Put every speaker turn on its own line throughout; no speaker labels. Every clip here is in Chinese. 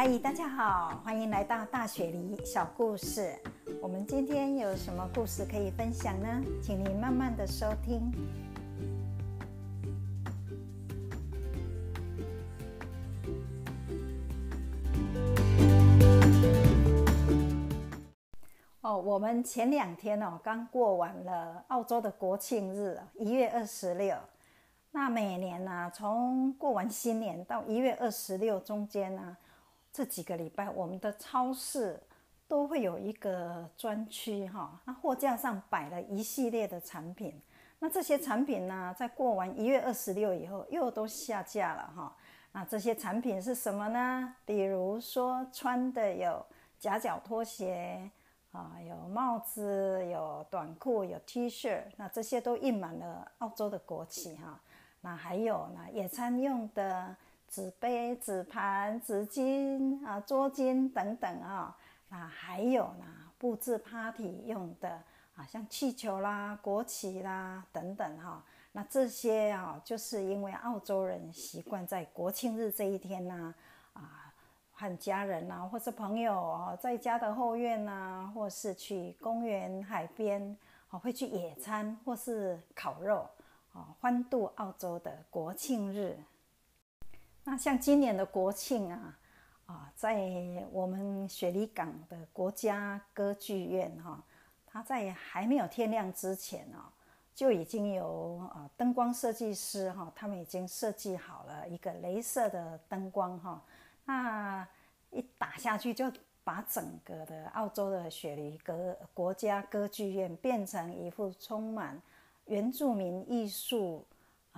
嗨，大家好，欢迎来到大雪梨小故事。我们今天有什么故事可以分享呢？请您慢慢的收听。哦，我们前两天哦，刚过完了澳洲的国庆日，一月二十六。那每年呢，从过完新年到一月二十六中间呢，这几个礼拜，我们的超市都会有一个专区哈，那货架上摆了一系列的产品。那这些产品呢，在过完一月二十六以后，又都下架了哈。那这些产品是什么呢？比如说穿的有夹脚拖鞋啊，有帽子，有短裤，有 T 恤，那这些都印满了澳洲的国旗哈。那还有呢，野餐用的纸杯、纸盘、纸巾啊、桌巾等等啊。那还有呢，布置 party 用的啊，像气球啦、国旗啦等等哈。那这些啊，就是因为澳洲人习惯在国庆日这一天呢，啊，和家人呐，或是朋友啊，在家的后院呐，或是去公园、海边，啊，会去野餐或是烤肉啊。欢度澳洲的国庆日。那像今年的国庆啊，啊，在我们雪梨港的国家歌剧院哈，它在还没有天亮之前哦，就已经有啊灯光设计师哈，他们已经设计好了一个镭射的灯光哈，那一打下去就把整个的澳洲的雪梨歌国家歌剧院变成一幅充满。原住民艺术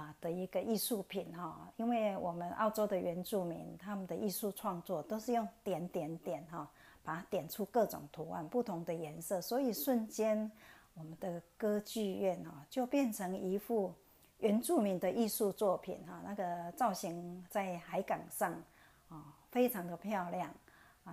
啊的一个艺术品哈，因为我们澳洲的原住民他们的艺术创作都是用点点点哈，把它点出各种图案、不同的颜色，所以瞬间我们的歌剧院哈就变成一幅原住民的艺术作品哈，那个造型在海港上啊非常的漂亮。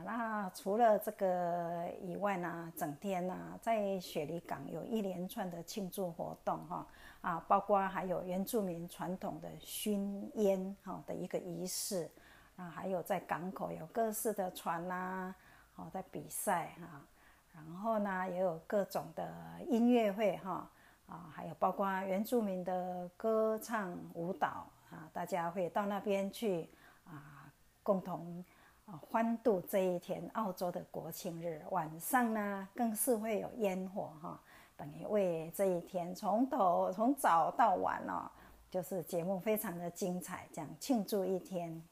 那除了这个以外呢，整天呢在雪梨港有一连串的庆祝活动哈啊，包括还有原住民传统的熏烟哈的一个仪式啊，还有在港口有各式的船呐，哦在比赛哈，然后呢也有各种的音乐会哈啊，还有包括原住民的歌唱舞蹈啊，大家会到那边去啊共同。啊，欢度这一天，澳洲的国庆日晚上呢，更是会有烟火哈，等于为这一天从头从早到晚哦，就是节目非常的精彩，这样庆祝一天。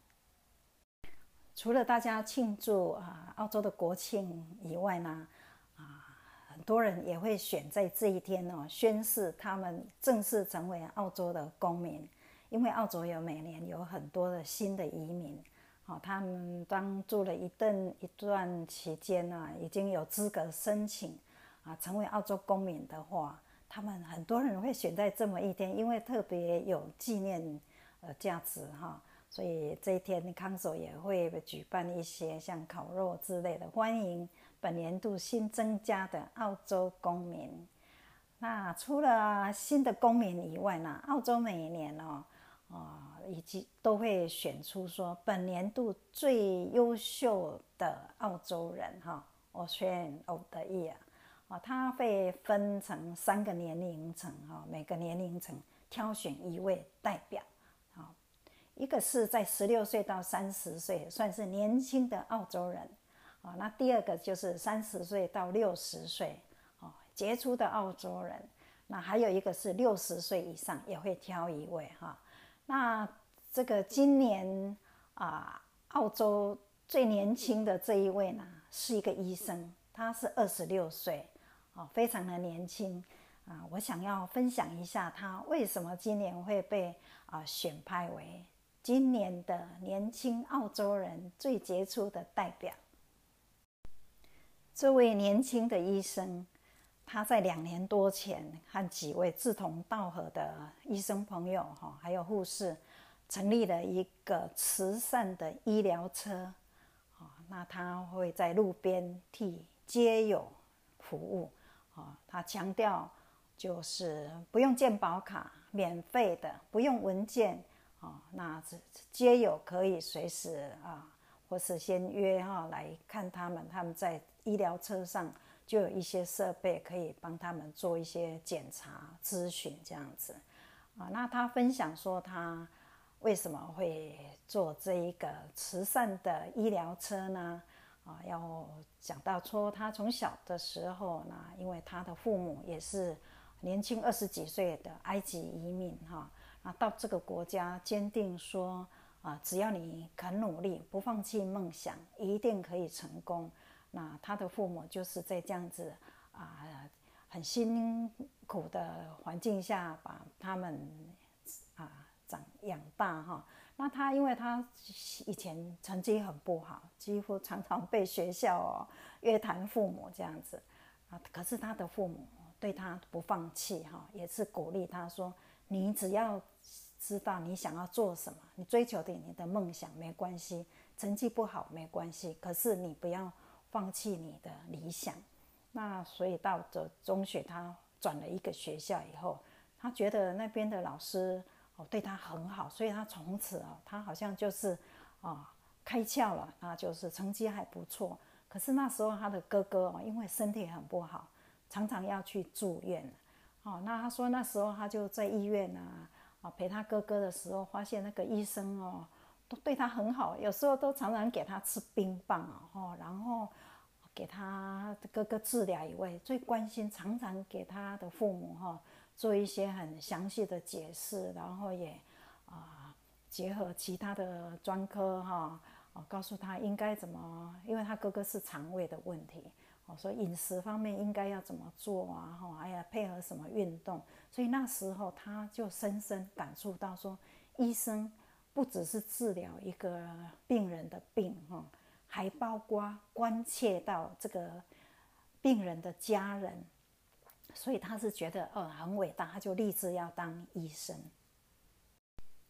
除了大家庆祝啊澳洲的国庆以外呢，啊，很多人也会选在这一天哦，宣誓他们正式成为澳洲的公民，因为澳洲有每年有很多的新的移民。哦，他们当住了一段一段期间呢，已经有资格申请啊，成为澳洲公民的话，他们很多人会选在这么一天，因为特别有纪念呃价值哈，所以这一天康首也会举办一些像烤肉之类的，欢迎本年度新增加的澳洲公民。那除了新的公民以外呢，澳洲每一年哦。啊，以及都会选出说本年度最优秀的澳洲人哈，Australian of the Year，啊，他会分成三个年龄层哈，每个年龄层挑选一位代表，啊，一个是在十六岁到三十岁，算是年轻的澳洲人，啊，那第二个就是三十岁到六十岁，啊，杰出的澳洲人，那还有一个是六十岁以上也会挑一位哈。那这个今年啊，澳洲最年轻的这一位呢，是一个医生，他是二十六岁，哦，非常的年轻啊。我想要分享一下他为什么今年会被啊选派为今年的年轻澳洲人最杰出的代表。这位年轻的医生，他在两年多前和几位志同道合的医生朋友，哈，还有护士，成立了一个慈善的医疗车，啊，那他会在路边替街友服务，啊，他强调就是不用健保卡，免费的，不用文件，啊，那街友可以随时啊或是先约哈来看他们，他们在医疗车上就有一些设备可以帮他们做一些检查咨询这样子啊。那他分享说他为什么会做这一个慈善的医疗车呢？啊，要讲到说他从小的时候呢，因为他的父母也是年轻二十几岁的埃及移民哈，那到这个国家坚定说。啊，只要你肯努力，不放弃梦想，一定可以成功。那他的父母就是在这样子啊，很辛苦的环境下把他们啊长养大哈。那他因为他以前成绩很不好，几乎常常被学校哦约谈父母这样子啊。可是他的父母对他不放弃哈，也是鼓励他说：“你只要。”知道你想要做什么，你追求的你的梦想没关系，成绩不好没关系，可是你不要放弃你的理想。那所以到了中学，他转了一个学校以后，他觉得那边的老师哦对他很好，所以他从此啊，他好像就是啊开窍了，那就是成绩还不错。可是那时候他的哥哥哦，因为身体很不好，常常要去住院。哦，那他说那时候他就在医院啊。陪他哥哥的时候，发现那个医生哦，都对他很好，有时候都常常给他吃冰棒啊哦，然后给他哥哥治疗以外，最关心，常常给他的父母哈做一些很详细的解释，然后也啊结合其他的专科哈，啊告诉他应该怎么，因为他哥哥是肠胃的问题。我说饮食方面应该要怎么做啊？哈，哎呀，配合什么运动？所以那时候他就深深感触到说，医生不只是治疗一个病人的病，哈，还包括关切到这个病人的家人。所以他是觉得哦很伟大，他就立志要当医生。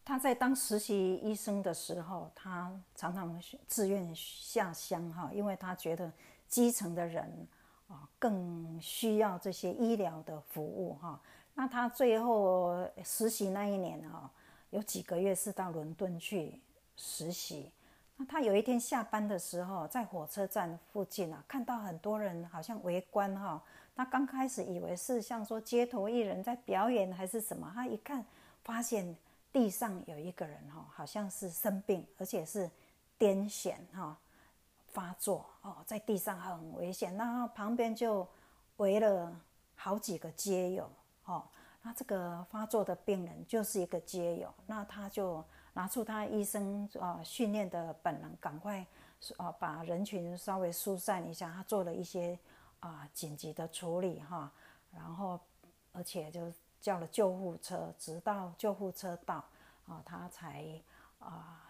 他在当实习医生的时候，他常常自愿下乡，哈，因为他觉得。基层的人啊，更需要这些医疗的服务哈。那他最后实习那一年啊，有几个月是到伦敦去实习。那他有一天下班的时候，在火车站附近啊，看到很多人好像围观哈。他刚开始以为是像说街头艺人在表演还是什么，他一看发现地上有一个人哈，好像是生病，而且是癫痫哈。发作哦，在地上很危险，那旁边就围了好几个街友哦。那这个发作的病人就是一个街友，那他就拿出他医生啊训练的本能，赶快啊把人群稍微疏散一下。他做了一些啊紧急的处理哈，然后而且就叫了救护车，直到救护车到啊，他才啊。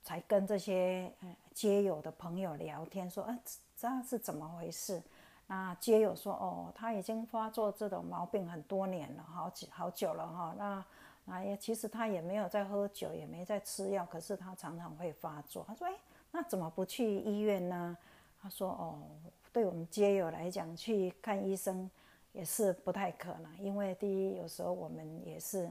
才跟这些街友的朋友聊天，说：“啊，这是怎么回事？”那街友说：“哦，他已经发作这种毛病很多年了，好几好久了哈。那那也其实他也没有在喝酒，也没在吃药，可是他常常会发作。他说：‘哎，那怎么不去医院呢？’他说：‘哦，对我们街友来讲，去看医生也是不太可能，因为第一，有时候我们也是。’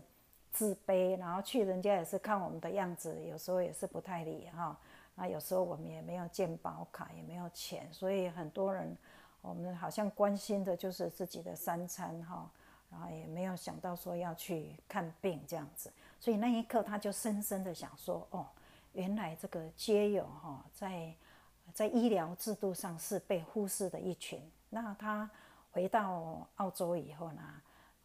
自卑，然后去人家也是看我们的样子，有时候也是不太理哈。那有时候我们也没有健保卡，也没有钱，所以很多人我们好像关心的就是自己的三餐哈，然后也没有想到说要去看病这样子。所以那一刻他就深深的想说，哦，原来这个街友哈，在在医疗制度上是被忽视的一群。那他回到澳洲以后呢？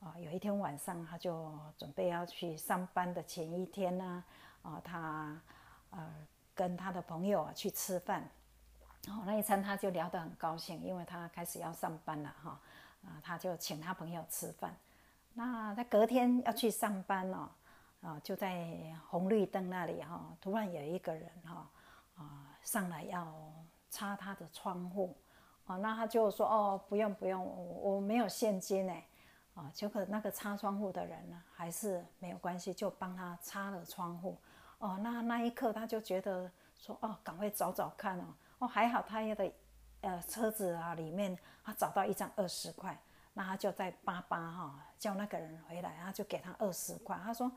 啊，有一天晚上，他就准备要去上班的前一天呢，啊，他呃跟他的朋友啊去吃饭，然后那一餐他就聊得很高兴，因为他开始要上班了哈，啊，他就请他朋友吃饭。那他隔天要去上班哦，啊，就在红绿灯那里哈，突然有一个人哈，啊，上来要擦他的窗户，啊，那他就说哦，不用不用，我我没有现金哎。啊，结果那个擦窗户的人呢，还是没有关系，就帮他擦了窗户。哦，那那一刻他就觉得说，哦，赶快找找看哦，哦，还好他的呃车子啊里面他找到一张二十块，那他就在巴巴哈叫那个人回来，然后就给他二十块。他说，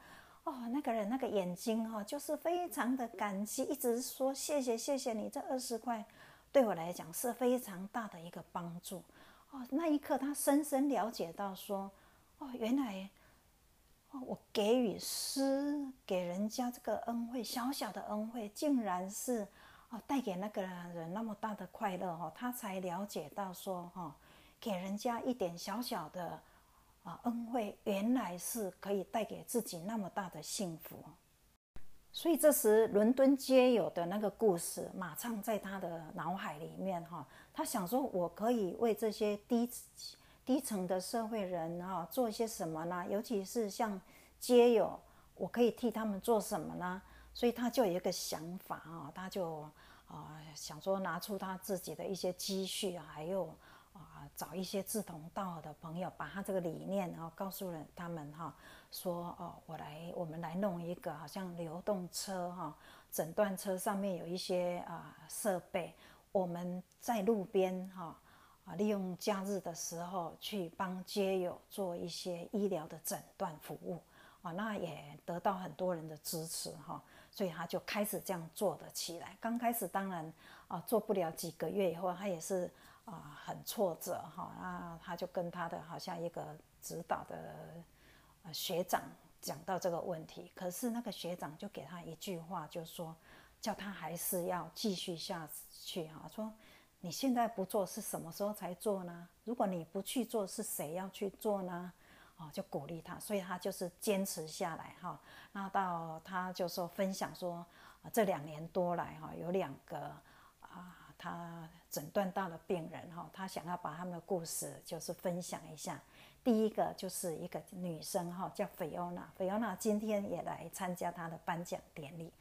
哦，那个人那个眼睛哈，就是非常的感激，一直说谢谢谢谢你这二十块，对我来讲是非常大的一个帮助。哦，那一刻他深深了解到说，哦，原来，哦，我给予施给人家这个恩惠，小小的恩惠，竟然是哦带给那个人那么大的快乐哈，他才了解到说哈，给人家一点小小的。啊，恩惠原来是可以带给自己那么大的幸福，所以这时伦敦街友的那个故事马上在他的脑海里面哈，他想说，我可以为这些低低层的社会人哈做些什么呢？尤其是像街友，我可以替他们做什么呢？所以他就有一个想法啊，他就啊想说拿出他自己的一些积蓄，还有。啊，找一些志同道合的朋友，把他这个理念，啊告诉了他们哈，说哦，我来，我们来弄一个好像流动车哈，诊断车上面有一些啊设备，我们在路边哈啊，利用假日的时候去帮街友做一些医疗的诊断服务啊，那也得到很多人的支持哈，所以他就开始这样做的起来。刚开始当然啊，做不了几个月以后，他也是。啊，很挫折哈，那他就跟他的好像一个指导的学长讲到这个问题，可是那个学长就给他一句话，就说叫他还是要继续下去哈，说你现在不做是什么时候才做呢？如果你不去做，是谁要去做呢？哦，就鼓励他，所以他就是坚持下来哈。那到他就说分享说，这两年多来哈，有两个啊。他诊断到了病人哈，他想要把他们的故事就是分享一下。第一个就是一个女生哈，叫菲欧娜，菲欧娜今天也来参加他的颁奖典礼。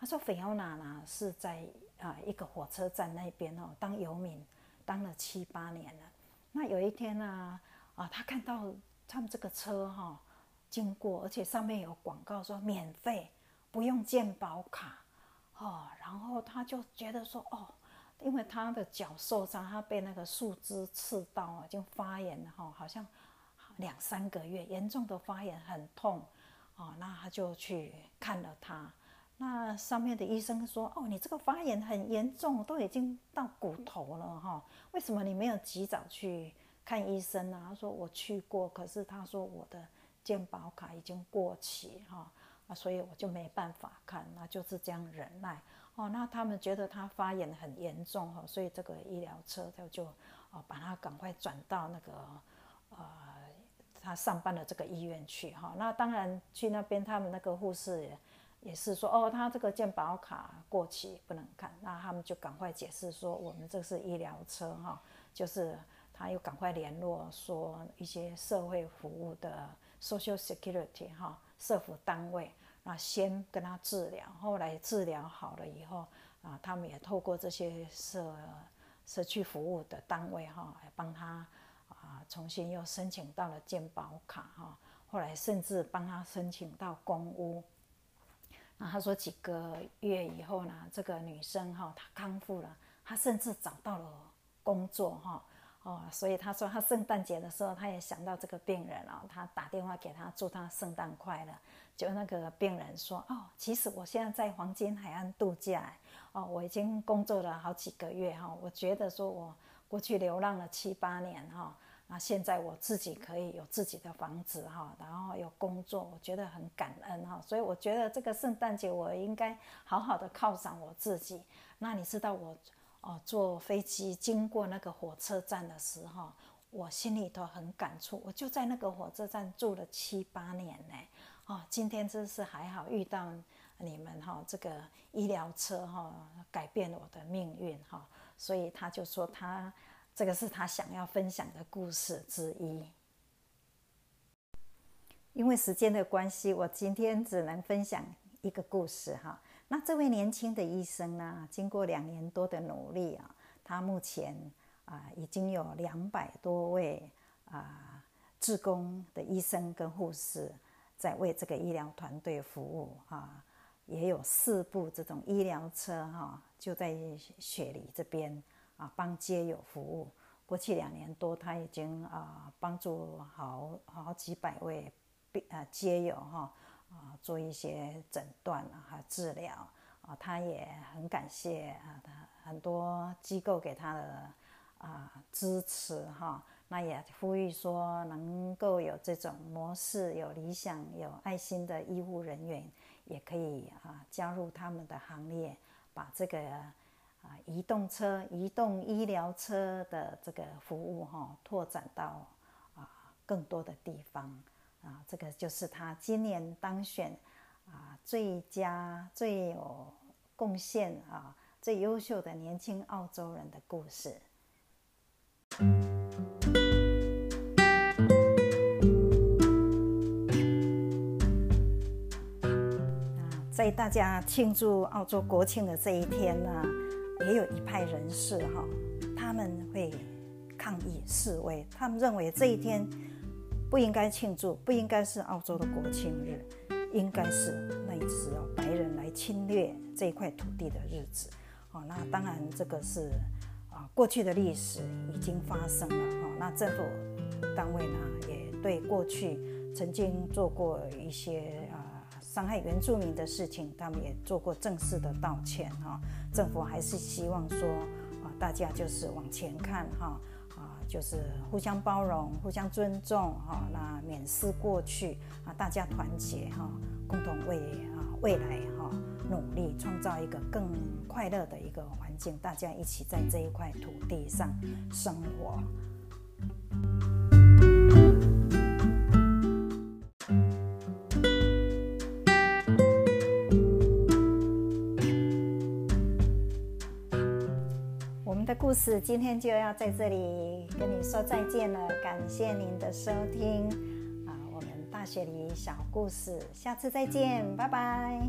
他说菲欧娜呢是在啊一个火车站那边哦当游民，当了七八年了。那有一天呢啊，他看到他们这个车哈经过，而且上面有广告说免费，不用健保卡哦，然后他就觉得说哦。因为他的脚受伤，他被那个树枝刺到啊，已经发炎了哈，好像两三个月，严重的发炎很痛，哦，那他就去看了他，那上面的医生说，哦，你这个发炎很严重，都已经到骨头了哈，为什么你没有及早去看医生呢？他说我去过，可是他说我的健保卡已经过期哈，啊，所以我就没办法看，那就是这样忍耐。哦，那他们觉得他发炎很严重哈，所以这个医疗车他就哦把他赶快转到那个呃他上班的这个医院去哈。那当然去那边，他们那个护士也是说哦，他这个健保卡过期不能看。那他们就赶快解释说，我们这是医疗车哈，就是他又赶快联络说一些社会服务的 Social Security 哈社服单位。那，先跟他治疗，后来治疗好了以后，啊，他们也透过这些社社区服务的单位哈，来帮他啊，重新又申请到了健保卡哈，后来甚至帮他申请到公屋。那他说几个月以后呢，这个女生哈，她康复了，她甚至找到了工作哈。哦，所以他说他圣诞节的时候，他也想到这个病人哦，他打电话给他祝他圣诞快乐。就那个病人说：“哦，其实我现在在黄金海岸度假，哦，我已经工作了好几个月哈，我觉得说我过去流浪了七八年哈，那现在我自己可以有自己的房子哈，然后有工作，我觉得很感恩哈，所以我觉得这个圣诞节我应该好好的犒赏我自己。那你知道我？”哦，坐飞机经过那个火车站的时候，我心里头很感触。我就在那个火车站住了七八年呢。哦，今天真是还好遇到你们哈，这个医疗车哈，改变了我的命运哈。所以他就说他这个是他想要分享的故事之一。因为时间的关系，我今天只能分享一个故事哈。那这位年轻的医生呢？经过两年多的努力啊，他目前啊已经有两百多位啊志工的医生跟护士在为这个医疗团队服务啊，也有四部这种医疗车哈，就在雪梨这边啊帮街友服务。过去两年多，他已经啊帮助好好几百位病啊街友哈。做一些诊断啊治疗啊，他也很感谢啊，他很多机构给他的啊支持哈。那也呼吁说，能够有这种模式、有理想、有爱心的医护人员，也可以啊加入他们的行列，把这个啊移动车、移动医疗车的这个服务哈拓展到啊更多的地方啊。这个就是他今年当选啊最佳、最有贡献啊最优秀的年轻澳洲人的故事。在大家庆祝澳洲国庆的这一天呢，也有一派人士哈，他们会抗议示威，他们认为这一天不应该庆祝，不应该是澳洲的国庆日，应该是那一次哦白人来侵略这一块土地的日子。哦，那当然这个是啊过去的历史已经发生了哈，那政府单位呢也对过去曾经做过一些啊。伤害原住民的事情，他们也做过正式的道歉哈。政府还是希望说啊，大家就是往前看哈，就是互相包容、互相尊重哈。那免试过去啊，大家团结哈，共同为啊未来哈努力，创造一个更快乐的一个环境，大家一起在这一块土地上生活。今天就要在这里跟你说再见了感谢您的收听啊我们大学里小故事下次再见拜拜。